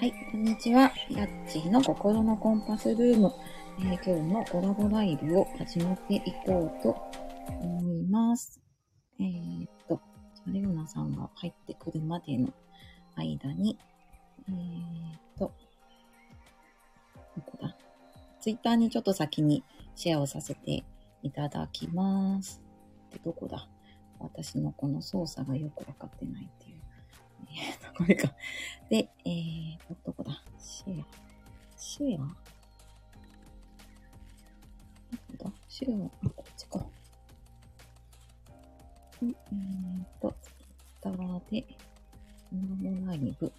はい、こんにちは。やっちーの心のコンパスルーム。えー今日のコラボライブを始めていこうと思います。えーっと、じゃあレオナさんが入ってくるまでの間に、えーっと、どこだ？ツイッターにちょっと先にシェアをさせていただきます。で、どこだ？私のこの操作がよくわかってないって。えっと、これか。で、えーと、どこだ？シェア。シェア？どこだ？シェア、あ、こっちか。うんえーと、ツイッターで、コラボライブ、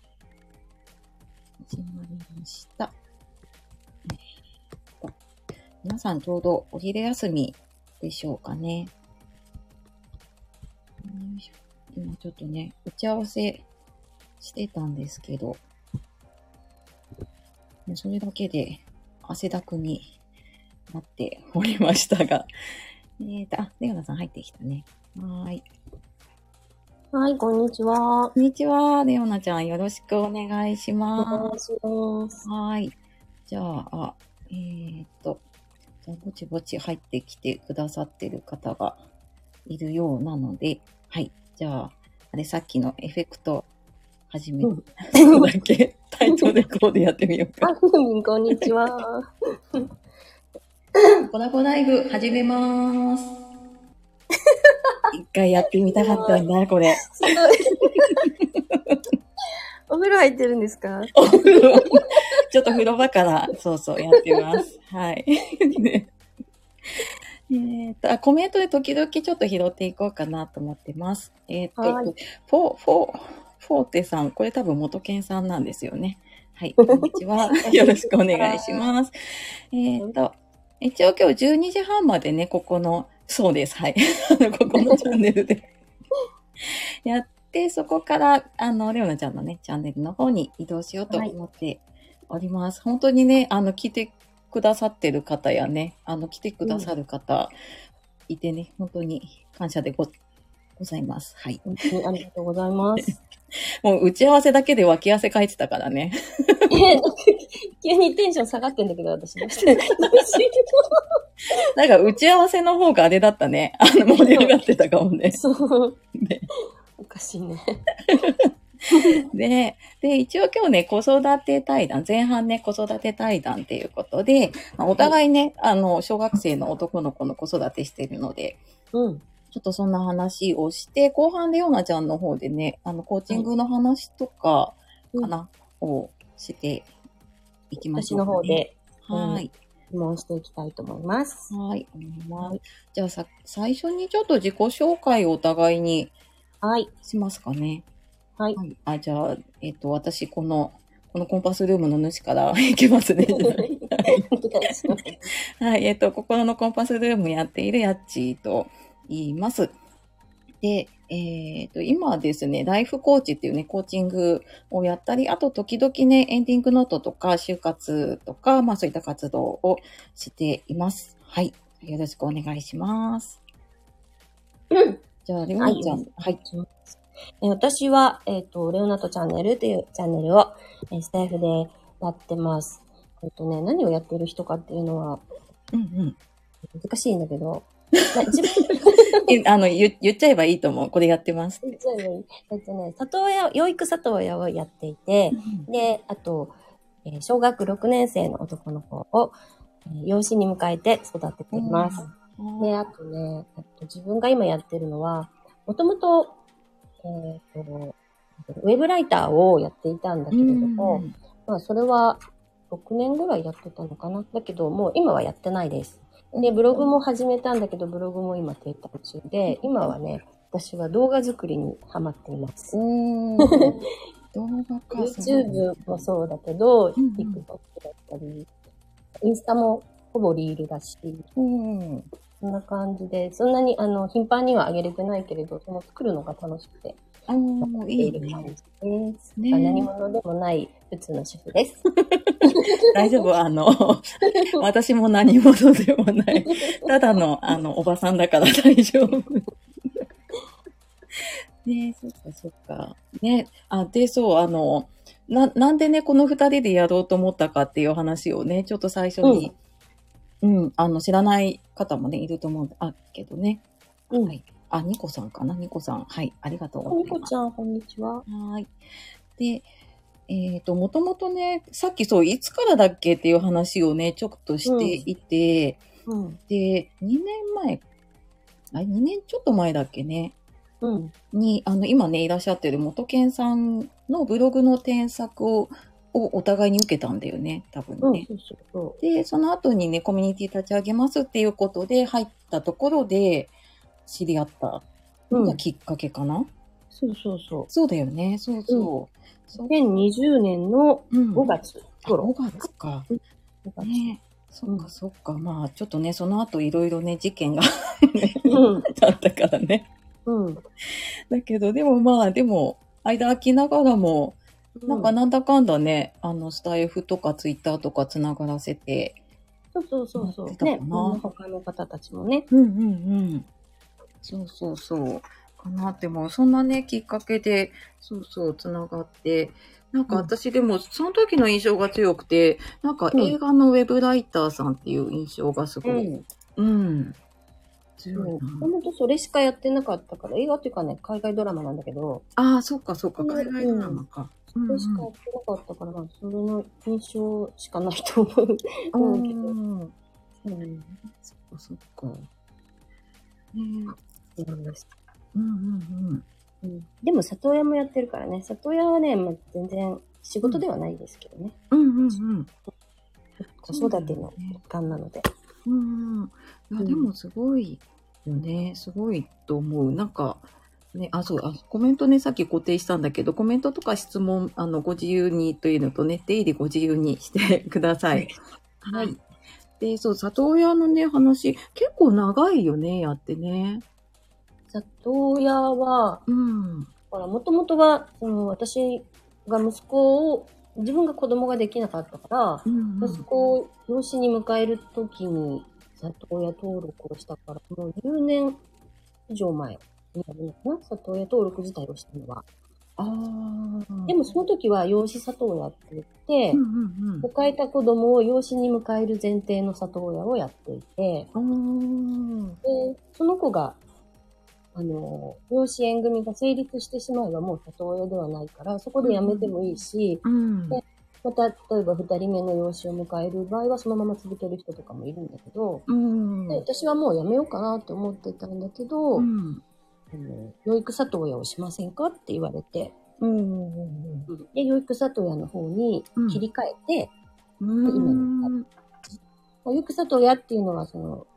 始まりました。皆さんちょうどお昼休みでしょうかね。よいしょ今ちょっとね、打ち合わせしてたんですけど、ねそれだけで汗だくになっておりましたが、えーと、あ、レオナさん入ってきたね。はーい。はい、こんにちは。こんにちは、レオナちゃんよろしくお願いしおま願いします。す。はーい。じゃあ、あえーと、じゃあぼちぼち入ってきてくださってる方がいるようなので、はい。じゃあ、あれさっきのエフェクト始めうんだけ？タイトルコードやってみようかあ。ふみん、こんにちは。コラボライブ始めまーす。一回やってみたかったんだ、これ。すごい。お風呂入ってるんですか？お風呂ちょっと風呂場から、そうそう、やってます。はい。ねえーと、あ、コメントで時々ちょっと拾っていこうかなと思ってます。えっ、と、はいフォー、フォー、フォーテさん、これ多分元健さんなんですよね。はい、こんにちは。よろしくお願いします。えっ、と、一応今日12時半までね、ここの、そうです、はい。ここのチャンネルでやって、そこから、あの、レオナちゃんのね、チャンネルの方に移動しようと思っております。本当にね、あの、聞いてくださってる方やね、あの、来てくださる方いてね、本当に感謝でごございます。はい。本当にありがとうございます。もう打ち合わせだけで脇汗かいてたからね。急にテンション下がってんだけど、私。なんか打ち合わせの方があれだったね。あの、盛り上がってたかもねう。そう。ねおかしいね。で、で、一応今日ね、子育て対談、前半ね、子育て対談っていうことで、まあお互いね、あの、小学生の男の子の子育てしてるので、うん。ちょっとそんな話をして、後半でヨナちゃんの方でね、あの、コーチングの話とか、かな、をしていきまし私ょうか、ね。の方ではい。質問していきたいと思います。はい。お願いじゃあさ、最初にちょっと自己紹介をお互いにはい。しますかね。はい。はい。あ、じゃあ、えっ、と、私、この、このコンパスルームの主から いきますね。はい。えっ、と、心のコンパスルームやっているやっちーと言います。で、えっ、と、今はですね、ライフコーチっていうね、コーチングをやったり、あと時々ね、エンディングノートとか、就活とか、まあそういった活動をしています。はい。よろしくお願いします。うん。じゃあ、レオナちゃん。ははい。えー私は、えっ、と、レオナットチャンネルというチャンネルを、えースタイフでやってます。えっ、とね、何をやってる人かっていうのはうんうん。難しいんだけど、まあ自分えあの、言言っちゃえばいいと思う。これやってます。で言っちゃえばいいえっとね、里親、養育里親をやっていて、で、あと、えー小学6年生の男の子を、えー養子に迎えて育てています。うんで、あとね、あと自分が今やってるのは、もともと、えっ、と、ウェブライターをやっていたんだけれども、まあ、それは6年ぐらいやってたのかな。だけど、もう今はやってないです。で、ブログも始めたんだけど、ブログも今停滞中で、今はね、私は動画作りにハマっています。動画か。YouTube もそうだけど、TikTok だったり、インスタもほぼリールだし、うん。そんな感じで、そんなにあの頻繁には上げれてないけれど、その作るのが楽しくて、あーやいいね。です。ね何者でもない普通の主婦です。大丈夫？あの、私も何者でもない。ただの、あの、おばさんだから大丈夫。ねそっかそっか。ねあ、で、そう、あの、な、なんでね、この二人でやろうと思ったかっていう話をね、ちょっと最初に、うん、あの、知らない方もね、いると思うんだけどね。うんはい。あ、ニコさんかな？ニコさん。はい。ありがとうございます。ニコちゃん、こんにちは。はーい。で、えっ、と、もともとね、さっきそう、いつからだっけっていう話をね、ちょっとしていて、うん。で、2年前、あれ、2年ちょっと前だっけね、うん。に、あの、今ね、いらっしゃってる元健さんのブログの添削を、をお互いに受けたんだよね、多分うん。ね。そうそうそで、その後にね、コミュニティ立ち上げますっていうことで入ったところで知り合ったう。うん。のがきっかけかな、そうそうそそうだよね、そうそう。そうう。2020年のうん5月あ頃。5月か。5月。ねそっうんかそっか。まあ、ちょっとね、その後いろいろね、事件がうん。あったからね。うん。だけど、でもまあ、でも、間空きながらも、なんかなんだかんだね、あの、スタイフとかツイッターとかつながらせて、そうそうそうそう。ね、他の方たちもね。うんうんうん。そうそうそう。かなっても、そんなね、きっかけで、そうそう、つながって、なんかうん私でも、その時の印象が強くて、なんかうん映画のウェブライターさんっていう印象がすごい、ん。うん。強いもな。ともとそれしかやってなかったから、映画っていうかね、海外ドラマなんだけど、ああ、そっかそっか、うん海外ドラマか。うんそれしかやってなかったから、それの印象しかないと思う。うんうんけどうんうん。そっかそっか。ね思いましたうんうんうんでも里親もやってるからね、里親はね、まあ、全然仕事ではないですけどね。うん。うんうんうん。子育ての一環なので。うんうん。いや、うんでもすごいよね。すごいと思う。なんか、ね、あ、そう、あ、コメントね、さっき固定したんだけど、コメントとか質問、あの、ご自由にというのとね、出入りご自由にしてください。はいはい。で、そう、里親のね、話、結構長いよね、やってね。里親は、うん。ほら、もともとは、その、私が息子を、自分が子供ができなかったから、うん息子を養子に迎えるときに、里親登録をしたから、もう10年以上前になるのかな里親登録自体をしたのは。ああ。でもその時は養子里親って言って、うんうんうん。迎えた子供を養子に迎える前提の里親をやっていて、で、その子が、あの、養子縁組が成立してしまえばもう里親ではないから、そこで辞めてもいいし、うん。でまた、例えば二人目の養子を迎える場合はそのまま続ける人とかもいるんだけど、うん。で私はもう辞めようかなって思ってたんだけど、うん。あの養育里親をしませんかって言われて、うん。で、養育里親の方に切り替えて、うん。養育里親っていうのは、その、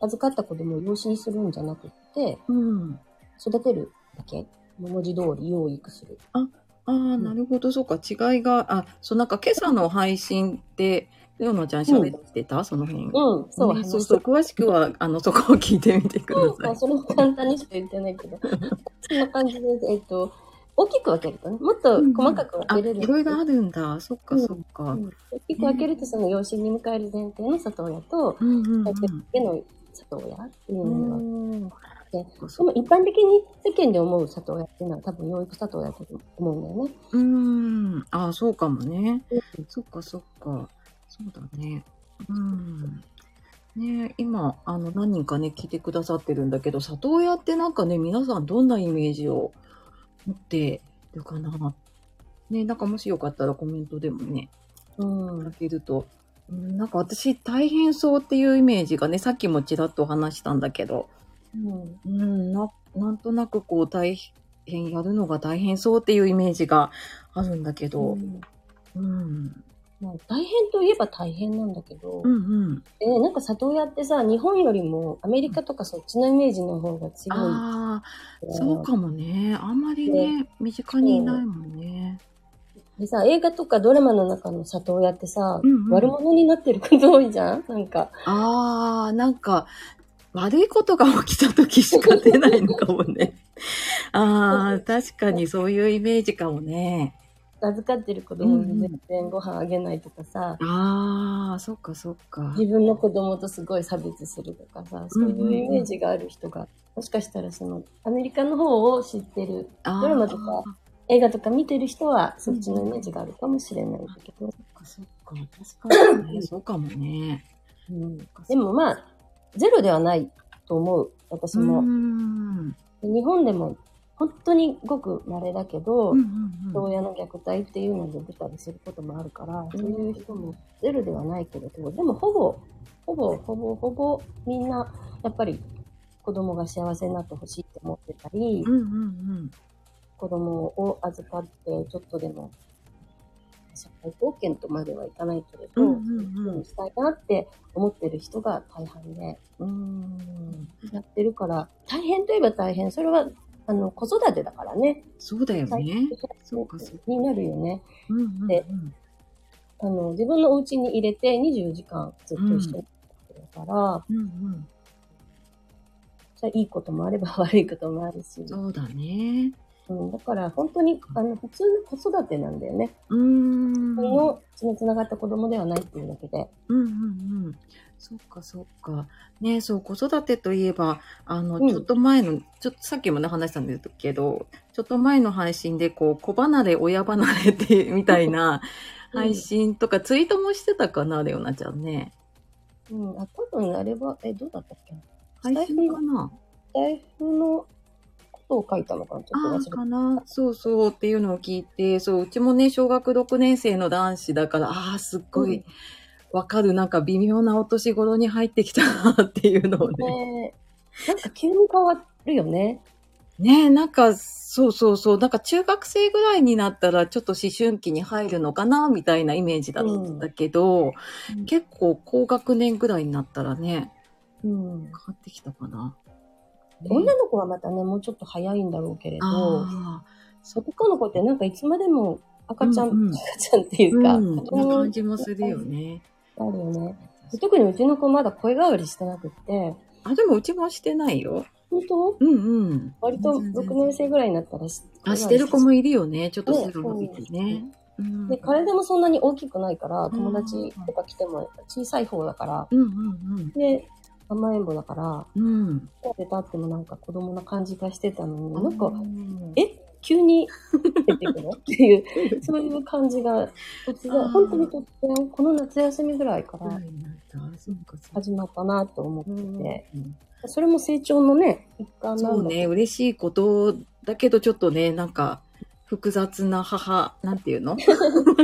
預かった子供を養子にするんじゃなくって、うん。育てるだけ。文字通り養育する。ああ、なるほど、そうか、違いが、あ、そう、なんか今朝の配信って、レオナちゃん喋ってた、その辺。うん、そう、ねそうそう、詳しくは、あの、そこを聞いてみてくうん、まあ、ださい。それも簡単にしか言ってないけど、そんな感じで、えっと、大きく分けるとね、もっと細かく分あ、けれる。いろいろあるんだ。そっか、そっか。うん大きく分けると、その養子に迎える前提の里親と、うんうん育てるだけの里親っていううん。のが一般的に世間で思う里親っていうのは多分養育里親だと思うんだよね。うん。あ、そうかもね。うんそっか、そっか。そうだね。うん。ね今、あの、何人かね、聞いてくださってるんだけど、里親ってなんかね、皆さんどんなイメージを持ってるかな。ね、なんかもしよかったらコメントでもね、うん。いただけると。うんなんか私、大変そうっていうイメージがね、さっきもちらっと話したんだけど、うん。うん、な、なんとなくこう、大変、やるのが大変そうっていうイメージがあるんだけど、うん。まあ、大変といえば大変なんだけど、うんうん。えーなんか里親ってさ、日本よりもアメリカとかそっちのイメージの方が強い。ああ、そうかもね。あんまりね、身近にいないもんね。でさ、映画とかドラマの中の里親ってさ、うんうん悪者になってること多いじゃん？なんか。ああ、なんか、悪いことが起きた時しか出ないのかもね。ああ、確かにそういうイメージかもね。預かってる子供うんうんに全然ご飯あげないとかさ、ああ、そっかそっか。自分の子供とすごい差別するとかさ、そういうイメージがある人が、もしかしたらその、アメリカの方を知ってる、ドラマとか映画とか見てる人はそっちのイメージがあるかもしれないんだけど。そっかそっか。確かにね。そうかもね。うん、でもまあ、ゼロではないと思う。私も。うん。日本でも本当にごく稀だけど、うんうんうん。親の虐待っていうので出たりすることもあるから、そういう人もゼロではないけれど、でもほぼ、ほぼ、ほぼ、ほぼみんな、やっぱり子供が幸せになってほしいって思ってたり、うんうんうん。子供を預かってちょっとでも社会貢献とまではいかないけれど、うんうんうんしたいなって思ってる人が大半で、うん。やってるから、大変といえば大変。それは、あの、子育てだからね。そうだよね。そうかそうかになるよね。うんうんうんであの、自分のお家に入れて24時間ずっと一緒にから、うんうん。それいいこともあれば悪いこともあるし、そうだね。うん、だから本当に、あの、普通の子育てなんだよね。うーん。その血の繋がった子供ではないっていうだけで。うんうんうん。そっかそっか。ねそう、子育てといえば、あの、うん。ちょっと前の、ちょっとさっきもね話したんですけど、ちょっと前の配信で、こう、子離れ、親離れって、みたいなうん。配信とか、ツイートもしてたかな、レオナちゃんね。うん、あ、多分あれは、え、どうだったっけ？配信かな？財布のことを書いたのかな？ちょっとかな。そうそうっていうのを聞いて、そう、うちもね、小学6年生の男子だから、ああ、すっごい、わかる。なんか微妙なお年頃に入ってきたなっていうのをね。ねなんか急に変わるよね。ねえ、なんか、そうそうそう。なんか中学生ぐらいになったらちょっと思春期に入るのかなみたいなイメージだったけど、うん結構高学年ぐらいになったらね、うん。変わってきたかな。ね女の子はまたね、もうちょっと早いんだろうけれど、あ男の子ってなんかいつまでも赤ちゃん、うんうん赤ちゃんっていあ、うか、うん、な感じもするよね。あるよね。特にうちの子まだ声変わりしてなくって、あ、でもうちもしてないよ。本当？うんうん。割と6年生ぐらいになったらしあ、してる子もいいるよね。ちょっと背伸びてね。うんで、体もそんなに大きくないから、ん友達とか来ても小さい方だから、うんうんで、甘えん坊だから、うん。うん。出たってもなんか子供な感じがしてたのに、ななんか、ええ？急に出てくの っていう、そういう感じが、突然、本当に突然、この夏休みぐらいから。始まったなと思ってうんて、それも成長のね、一環なだそうんね、嬉しいことだけど、ちょっとね、なんか、複雑な母、なんていうの？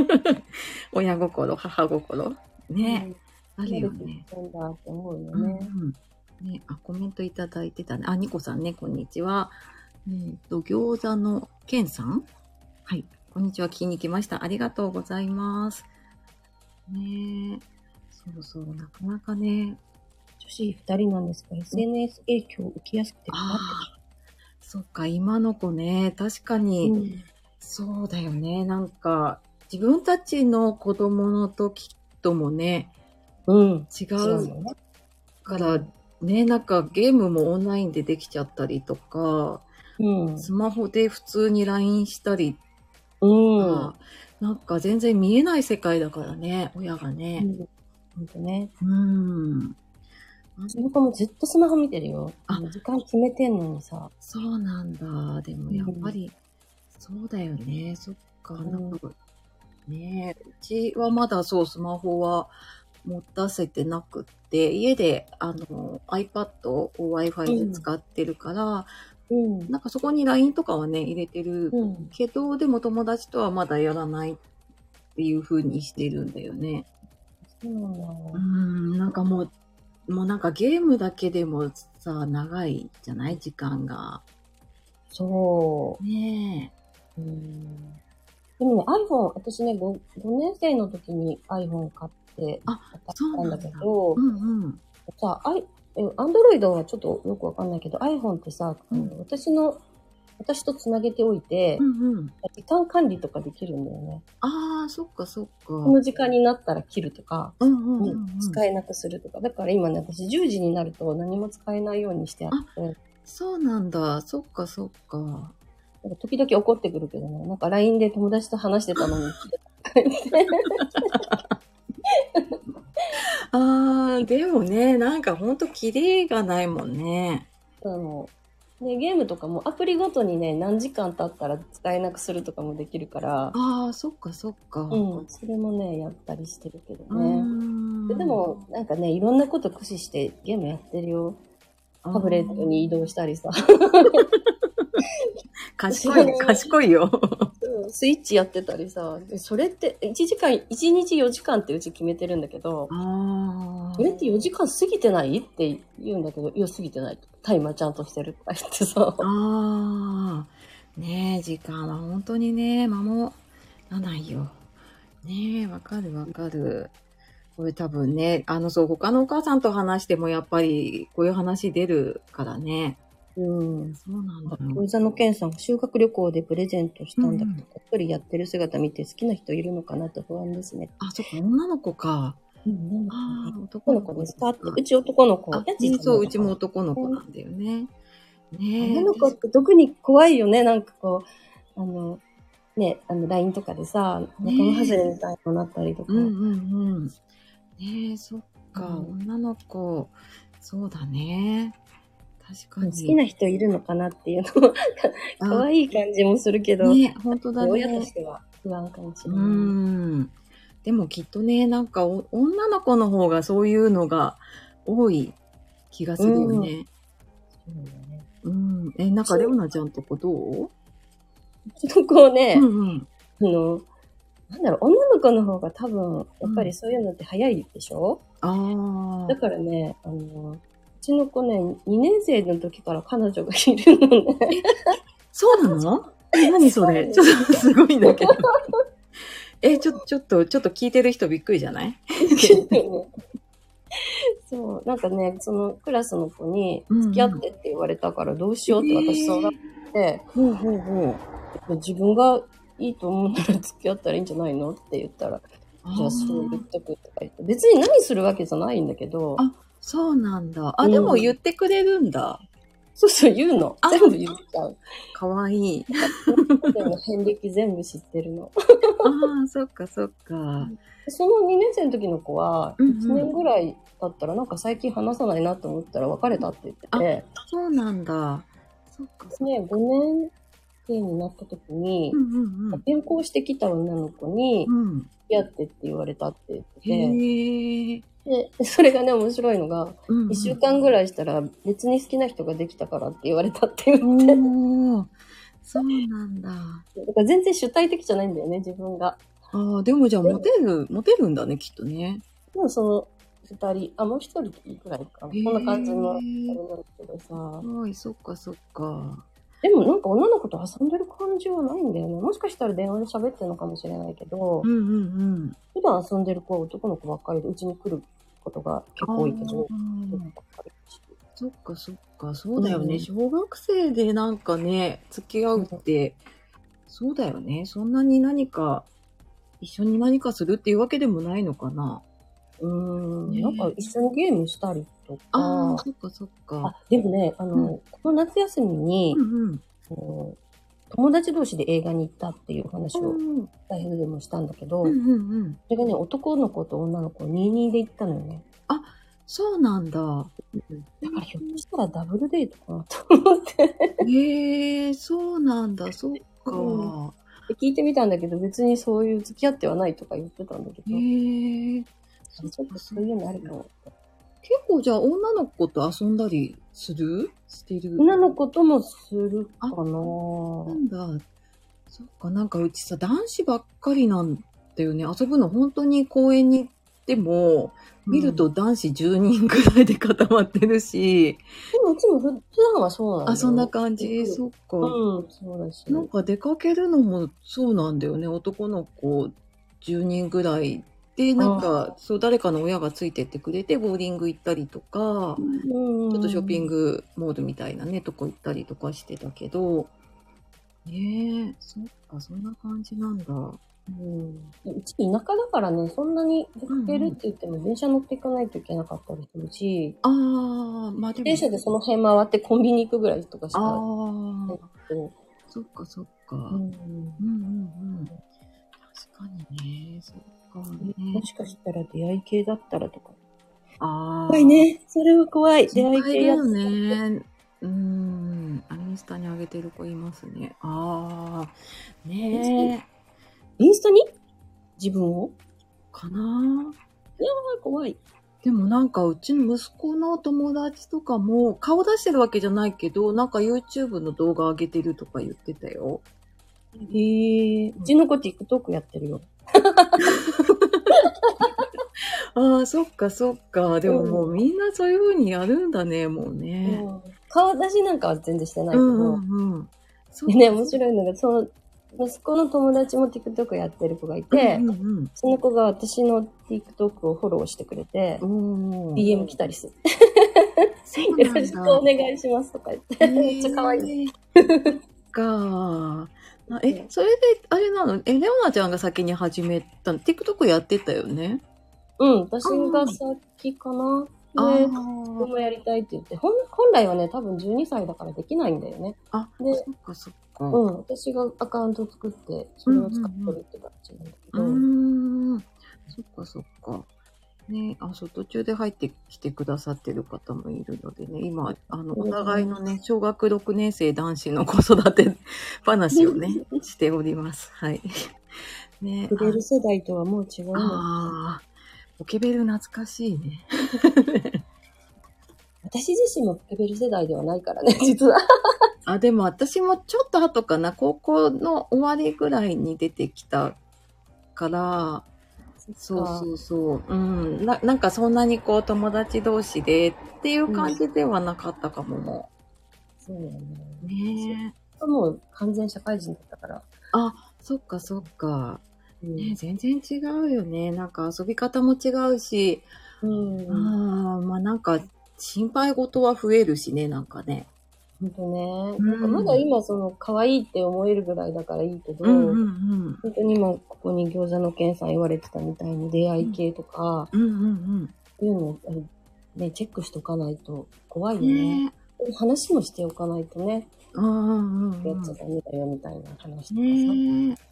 親心、母心。ね、あるよね。なんだって思うようんね。うんね、あ、コメントいただいてたね。あ、ニコさんね、こんにちは。えっ、と、餃子のケンさん？はい。こんにちは、聞きに来ました。ありがとうございます。ねそうそう、なかなかね。女子二人なんですが、SNS 影響を受けやすくて困ってそっか、今の子ね、確かに、る。うんそうだよね。なんか、自分たちの子供の時ともね、うん。違違ううよね。から、ね、なんかゲームもオンラインでできちゃったりとか、うん。スマホで普通に LINE したりうん。とか、なんか全然見えない世界だからね、親がうね。ん。ほんとね。うん。うちの子もずっとスマホ見てるよ。あ時間決めてんのにさ。そうなんだ。でもやっぱり、そうだよね。そっか、んなんか、ねうちはまだそう、スマホは持たせてなくって、家で、あの、iPad を Wi-Fi で使ってるから、うん。なんかそこに LINE とかはね、入れてるうん。けど、でも友達とはまだやらないっていう風にしてるんだよね。そうなんだ。うん、なんかもう、もうなんかゲームだけでもさ、長いじゃない？時間が。そねう。うん。でもね、iPhone、私ね5、5年生の時に iPhone 買って、あ当そうたったなんんだだけどえ。う、んうん。さ、アンドロイドはちょっとよくわかんないけど、iPhone ってさ、うん私の、私とつなげておいてう、んうん。時間管理とかできるんだよね。ああ、そっかそっか。この時間になったら切るとか、うんうんうんうん、使えなくするとか。だから今ね、私10時になると何も使えないようにしてあって、そうなんだ。そっかそっか。なんか時々怒ってくるけどね、なんか LINE で友達と話してたのに、ああ、でもね、なんかほんとキレがないもんね。あの、で、ゲームとかもアプリごとにね、何時間経ったら使えなくするとかもできるから、ああ、そっかそっか。うん、それもね、やったりしてるけどうね。んででも、なんかね、いろんなこと駆使してゲームやってるよ。タブレットに移動したりさ。賢い、賢いよ。スイッチやってたりさ。でそれって、1時間、1日4時間ってうち決めてるんだけど。それって4時間過ぎてない？って言うんだけど、いや、過ぎてない。タイマーちゃんとしてるとか言ってさ。ああ。ねえ、時間は本当にね、守らないよ。ねえ、わかるわかる。これ多分ね、あの、そう、他のお母さんと話してもやっぱりこういう話出るからね。うん。そうなんだよ。餃子の健さん、修学旅行でプレゼントしたんだけど、うんやっぱりやってる姿見て好きな人いるのかなと不安ですね。あ、そっか、女の子か。うん、ああ、男の子ですかって、うち男の子。そう、うちも男の子なんだよね。ねえ。女の子って特に怖いよね。なんかこう、あの、ね、あの、LINE とかでさ、ね仲間外れみたいになったりとか。うんうんうん。ねえ、そっか、うん女の子、そうだね。確かに。好きな人いるのかなっていうのも、可愛い感じもするけど、ね、本当だ親とねし。ては不安かもしれうない。ん。でもきっとね、なんかお女の子の方がそういうのが多い気がするよね。そうだよねうん。え、なんかレオナちゃんとこどう？うちの子ね、うんうん。あの、なんだろう、女の子の方が多分、やっぱりそういうのって早いでしょ、あだからね、あの、うちの子ね、2年生の時から彼女がいるのね。そうなの？え、何それ？ちょっとすごいんだけど。え、ちょ、ちょっと、ちょっと聞いてる人びっくりじゃない？そう、なんかね、そのクラスの子に付き合ってって言われたからどうしようって私相談して、ほうほうほう。自分がいいと思うなら付き合ったらいいんじゃないの？って言ったら、じゃあそう言っとくとか言って、別に何するわけじゃないんだけど、あそうなんだ。あ、うんでも言ってくれるんだ。そうそう言うの。あ全部言っちゃう。かわいい。でも遍歴全部知ってるの。ああ、そっかそっか。その2年生の時の子は、うんうん1年ぐらい経ったらなんか最近話さないなと思ったら別れたって言ってて、そうなんだ。そっかそっか。ね、5年生になった時にう、んうんうん。転校してきた女の子に、うん。付き合ってって言われたって言ってて。で、それがね、面白いのが、うんうん1週間ぐらいしたら別に好きな人ができたからって言われたって言って、そうなんだ。だから全然主体的じゃないんだよね、自分が。ああ、でもじゃあモテる、モテるんだね、きっとね。でもその2人、あ、もう1人ぐらいかこんな感じのあれなんだけどさ。はい、そっかそっか。でもなんか女の子と遊んでる感じはないんだよね。もしかしたら電話で喋ってるのかもしれないけど、うんうんうん。普段遊んでる子は男の子ばっかりで、うちに来ることが結構多いけど、そっかそっか、そうだよね。うん小学生でなんかね、付き合うって、そうだよね。そんなに何か、一緒に何かするっていうわけでもないのかな。うーん、ねなんか一緒にゲームしたりとか、ああ、あそっかそっか。でもね、あの、うんこの夏休みに、うんうん。あの友達同士で映画に行ったっていう話をうんライブでもしたんだけど、うんうんうん。それがね、男の子と女の子22で行ったのよね。そうなんだ。だからひょっとしたらダブルデートかなと思って。へえ、そうなんだ、そっか。うんで聞いてみたんだけど、別にそういう付き合ってはないとか言ってたんだけど、へえ。ちょっとそういうのあるかも。結構じゃあ女の子と遊んだりする？してる？女の子ともするかななんだ。そっか、なんかうちさ、男子ばっかりなんだよね。遊ぶの本当に公園に行っても、見ると男子10人くらいで固まってるし、でもうちもふ普段はそうなんだよあ、そんな感じ？そっか。うん、そうだし。なんか出かけるのもそうなんだよね。男の子10人ぐらいで、なんか、そう、誰かの親がついてってくれて、ボーリング行ったりとか、ちょっとショッピングモールみたいなね、とこ行ったりとかしてたけど、ねえ、そっか、そんな感じなんだ。うん、うち田舎だからね、そんなに出かけるって言っても電車乗っていかないといけなかったりするし、ああ、まあでも。電車でその辺回ってコンビニ行くぐらいとかしかああ、そっかそっか。ううんんうんうん。確かにね、そっかねも。しかしたら出会い系だったらとか。ああ。怖いね。それは怖い。出会い心配だよ。ね。うん。あれスタに上げてる子いますね。ああ、ねえ。インスタに？自分を？かなあ怖い。でもなんかうちの息子の友達とかも顔出してるわけじゃないけど、なんか YouTube の動画上げてるとか言ってたよ。へえ。うちの子 TikTok やってるよ。ああ、そっかそっか。でももうみんなそういう風にやるんだね、もうね。うん顔出しなんかは全然してないけど。うんうんね、面白いのが、その、息子の友達も TikTok やってる子がいて、うんうんその子が私の TikTok をフォローしてくれて、DM 来たりする。よろしくお願いしますとか言って。めっちゃ可愛い。い。かあえ、それで、あれなの？え、レオナちゃんが先に始めたの ?TikTok やってたよね？うん、私が先かな。あで、ー僕もやりたいって言って、本本来はね、多分12歳だからできないんだよね。あ、でそっかそっか。うん、私がアカウント作って、それを使ってるって感じなんだけうど。ーん。そっかそっか。ね、あ、そう、途中で入ってきてくださってる方もいるのでね、今、あの、お互いのね、小学6年生男子の子育て話をね、しております。はい。ね、プレル世代とはもう違うの？ああ、ポケベル懐かしいね。私自身もポケベル世代ではないからね、実は。あ、でも私もちょっと後かな、高校の終わりぐらいに出てきたから、そうそうそう。うん。ななんかそんなにこう友達同士でっていう感じではなかったかもも。そうだよね。ねえ。もう完全社会人だったから。あ、そっかそっか。うんね全然違うよね。なんか遊び方も違うし、うん。ああ、まあなんか心配事は増えるしね、なんかね。ほんとね。うんなんかまだ今その可愛いって思えるぐらいだからいいけど、うんうんうん。本当に今ここに餃子の健さん言われてたみたいに出会い系とか、うんうんそういうのをね、チェックしとかないと怖いうん。よね。ね話もしておかないとね、え。うんうんうんうんやっちゃ。ダメだよみたいな話とかさ。ねえ。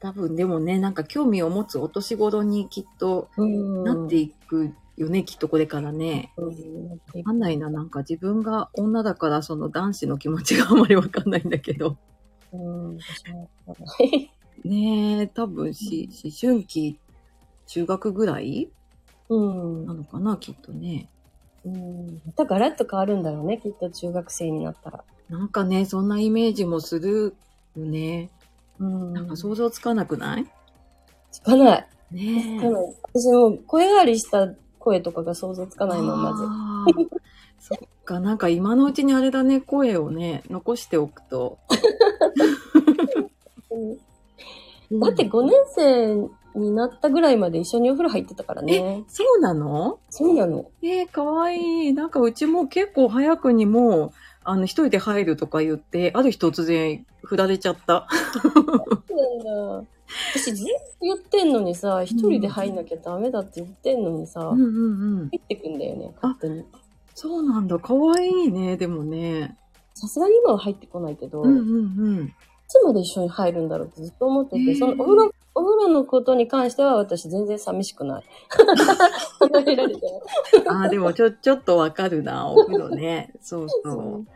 多分でもね、なんか興味を持つお年頃にきっとうん。なっていくよね、きっとこれからね。わかんないな、なんか自分が女だからその男子の気持ちがあまりわかんないんだけど。うん。ねえ、多分し、思春期、中学ぐらいうんな。のかな、きっとね。うん。またガラッと変わるんだろうね、きっと中学生になったら。なんかね、そんなイメージもするよね。うん。なんか想像つかなくない？つかない。ねつかない。私も声変わりした声とかが想像つかないもん、まず。そっか、なんか今のうちにあれだね、声をね、残しておくと。うんだって5年生になったぐらいまで一緒にお風呂入ってたからね。そうなの？そうなの。えー、かわいい。なんかうちも結構早くにもう、あの、一人で入るとか言って、ある日突然振られちゃった。なんだ。私ずっと言ってんのにさ、一人で入んなきゃダメだって言ってんのにさ、うんうんうん。入ってくんだよね、勝手に。そうなんだ。かわいいね、でもね。さすがに今は入ってこないけど、いうんうんうん。つまで一緒に入るんだろうってずっと思ってて、そのお風呂、お風呂のことに関しては私全然寂しくない。離れられてないああ、でもちょ、ちょっとわかるな、お風呂ね。そうそう。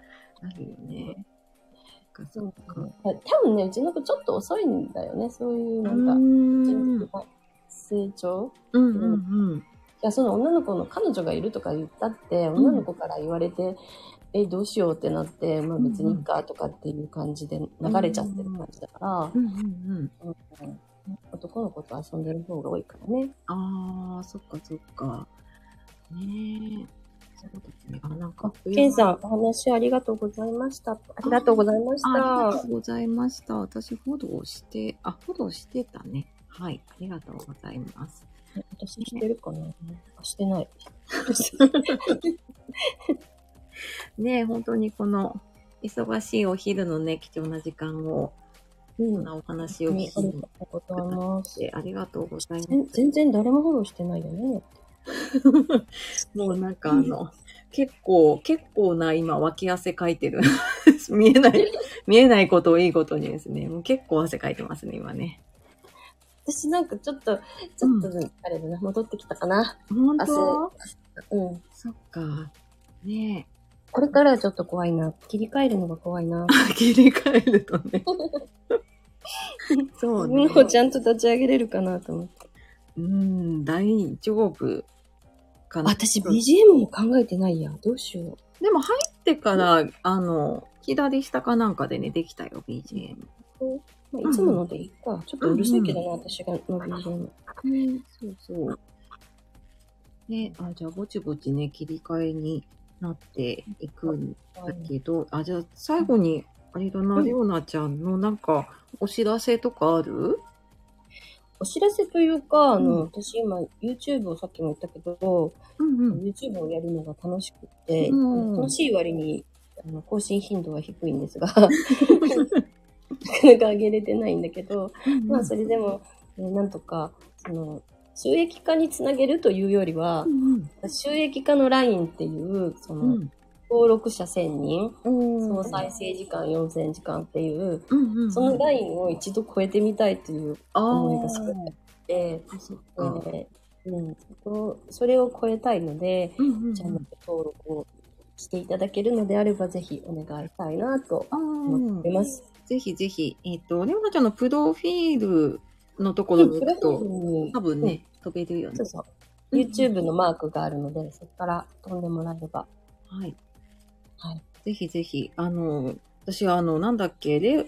あるよね。かそっか。多分ね、うちの子ちょっと遅いんだよね。そういう、うなんか、ーん。成長？うんうんうん。いや、その女の子の彼女がいるとか言ったって、女の子から言われて、え、どうしようってなって、まあ別にいいかとかっていう感じで流れちゃってる感じだから、うんうんうん。うん男の子と遊んでる方が多いからね。ああ、そっかそっか。ねえ。ケンさん、お話ありがとうございました。ありがとうございましあありがたと。うございました。私、フォローして、あ、フォローしてたね。はい。ありがとうございます。私してるかな？あしてない。ねえ、本当にこの、忙しいお昼のね、貴重な時間を、うん。なお話を聞きにとうございます。して、ありがとうございます。全全然誰もフォローしてないよね。もうなんかあの、結構、結構な今脇汗かいてる。見えない、見えないことをいいことにですね。もう結構汗かいてますね、今ね。私なんかちょっと、ちょっと、あれだな、戻ってきたかな。本汗当うん。そっか。ねこれからはちょっと怖いな。切り替えるのが怖いな。切り替えるとね。そうね。もうちゃんと立ち上げれるかなと思って。うん、大丈夫かな。私 BGM も考えてないや。どうしよでも入ってから、あの、左下かなんかでね、できたよ、BGM。う。まあ、いつものでいいか。ちょっとうるさいけどな、私がの BGM。ね、そうそう。ね、あ、じゃあ、ぼちぼちね、切り替えになっていくんだけど、あ、じゃあ、最後に、あれだな、うんレオナちゃんのなんか、お知らせとかある？お知らせというか、あの、うん私今 YouTube をさっきも言ったけど、うんうん。YouTube をやるのが楽しくって、うん楽しい割にあの更新頻度は低いんですが、なかなか上げれてないんだけど、まあそれでも、えーなんとか、その、収益化につなげるというよりはう、ん収益化のラインっていう、その、うん。登録者1000人、うん。総再生時間4000時間っていう、うんうん。そのラインを一度超えてみたいという思いがすごいあって、うん、それを超えたいので、うんうんうんチャンネル登録をしていただけるのであれば、ぜひお願いしたいなとあ思ってーます。ぜひぜひ、えっ、と、レオナちゃんのプロフィールのところに行くと、に多分ね、飛べるよねそう。そう。YouTube のマークがあるので、そこから飛んでもらえれば。はい。はい。ぜひぜひ、あの、私はあの、なんだっけ、レ、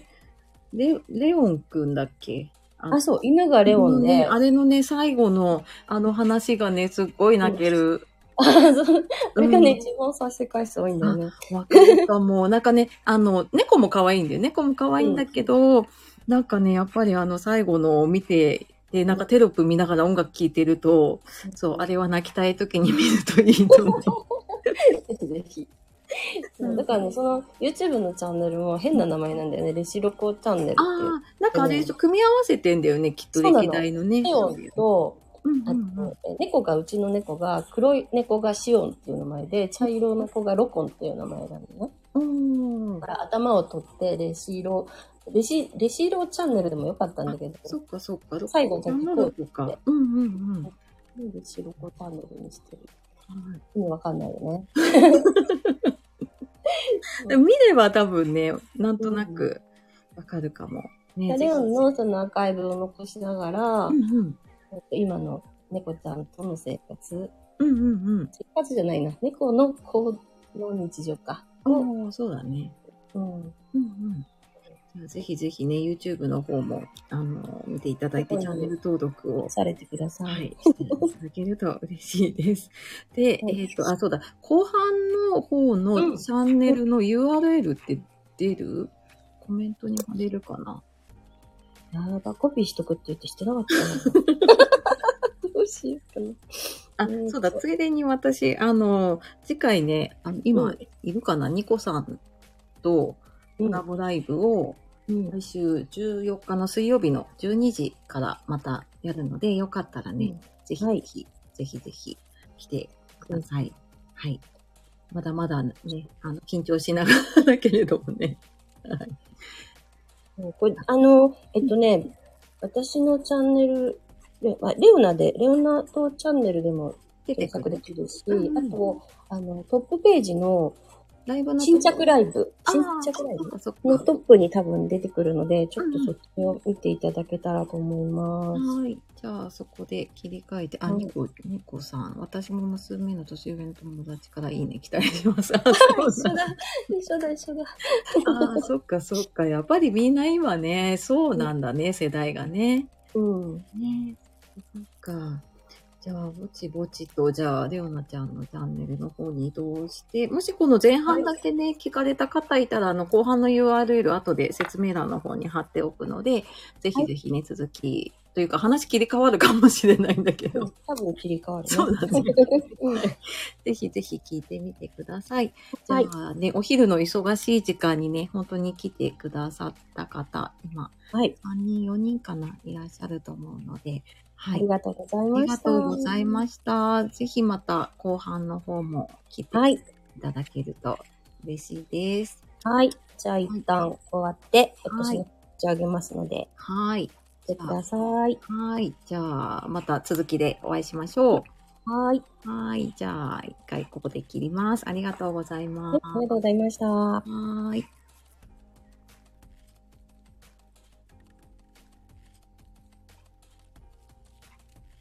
レ、レオンくんだっけ？あ、そう、犬がレオンね、で、あれのね、最後の、あの話がね、すっごい泣ける。あそうあれがね、うん一番再生回数多いんだよね。わかるかも。なんかね、あの、猫も可愛いんだよ。猫も可愛いんだけど、なんかね、やっぱりあの、最後のを見て、で、なんかテロップ見ながら音楽聴いてると、そう、あれは泣きたい時に見るといいと思う。ぜひぜひ。そうだからね、その YouTube のチャンネルも変な名前なんだよね。レシロコチャンネルっていう。ああ、なんかあれ組み合わせてんだよね、きっと歴代のね。シオンと、あと、え猫が、うちの猫が、黒い猫がシオンっていう名前で、茶色の子がロコンっていう名前なんだよね。うん。うんだから頭を取って、レシロ、レシ、レシロチャンネルでもよかったんだけど、そっかそっか。最後じゃあ女の子か。うんうんうん。はレシロコチャンネルにしてる。い意味わかんないよね。見れば多分ね、なんとなくわかるかも。ねレオンのそのアーカイブを残しながら、うんうん。今の猫ちゃんとの生活、うんうん生活じゃないな、猫の行動日常か。うん。おーそうだね。うん。うんうん。ぜひぜひね、YouTube の方も、あの、見ていただいて、うんチャンネル登録を、されてくださ。はいい、していただけると嬉しいです。で、はい。えっ、と、あ、そうだ、後半の方うのん。チャンネルの URL って出る、コメントに貼れるかな？やば、コピーしとくって言ってしてなかったな。どうしようかな。あそうだ、ついでに私、あの、次回ね、あの今、うん。いるかな？ニコさんとコラボライブを、うん。来週14日の水曜日の12時からまたやるので、よかったらね、ぜひはいぜひ、ぜひぜひ来てください。はい。まだまだね、あの、緊張しながらだけれどもね。はい。うんこれ、あの、えっとね、私のチャンネルレオナで、レオナとチャンネルでも検索できるし、うんあと、あの、トップページのライブの新着ライブ、新着ライブのトップに多分出てくるので、ちょっとそっちを見ていただけたらと思います。はい。じゃあ、そこで切り替えて、あ、うんニコ、ニコさん。私も娘の年上の友達からいいね、期待します。あ、そうだ。一緒だ、一緒だ。あー、そっかそっか。やっぱりみんな今ね、そうなんだね、世代がね。うん。ねそっか。じゃあ、ぼちぼちと、じゃあ、レオナちゃんのチャンネルの方に移動して、もしこの前半だけね、聞かれた方いたら、あの、後半の URL 後で説明欄の方に貼っておくので、ぜひぜひね、続き、というか話切り替わるかもしれないんだけど、多分切り替わるね。そうだねうん ぜひぜひ聞いてみてください。じゃはいあね、お昼の忙しい時間にね、本当に来てくださった方、今、はい。3人、4人かな、いらっしゃると思うので、はいあり。がとうございあました。りがとうございました。ぜひまた後半の方も来てはい。いただけると嬉しいです。はい。じゃあ一旦終わって、はい私の立ち上げますので、はい。来てください。はい。じゃあ、また続きでお会いしましょう。はーい。はい。じゃあ、一回ここで切ります。ありがとうございます。ありがとうございました。はーい。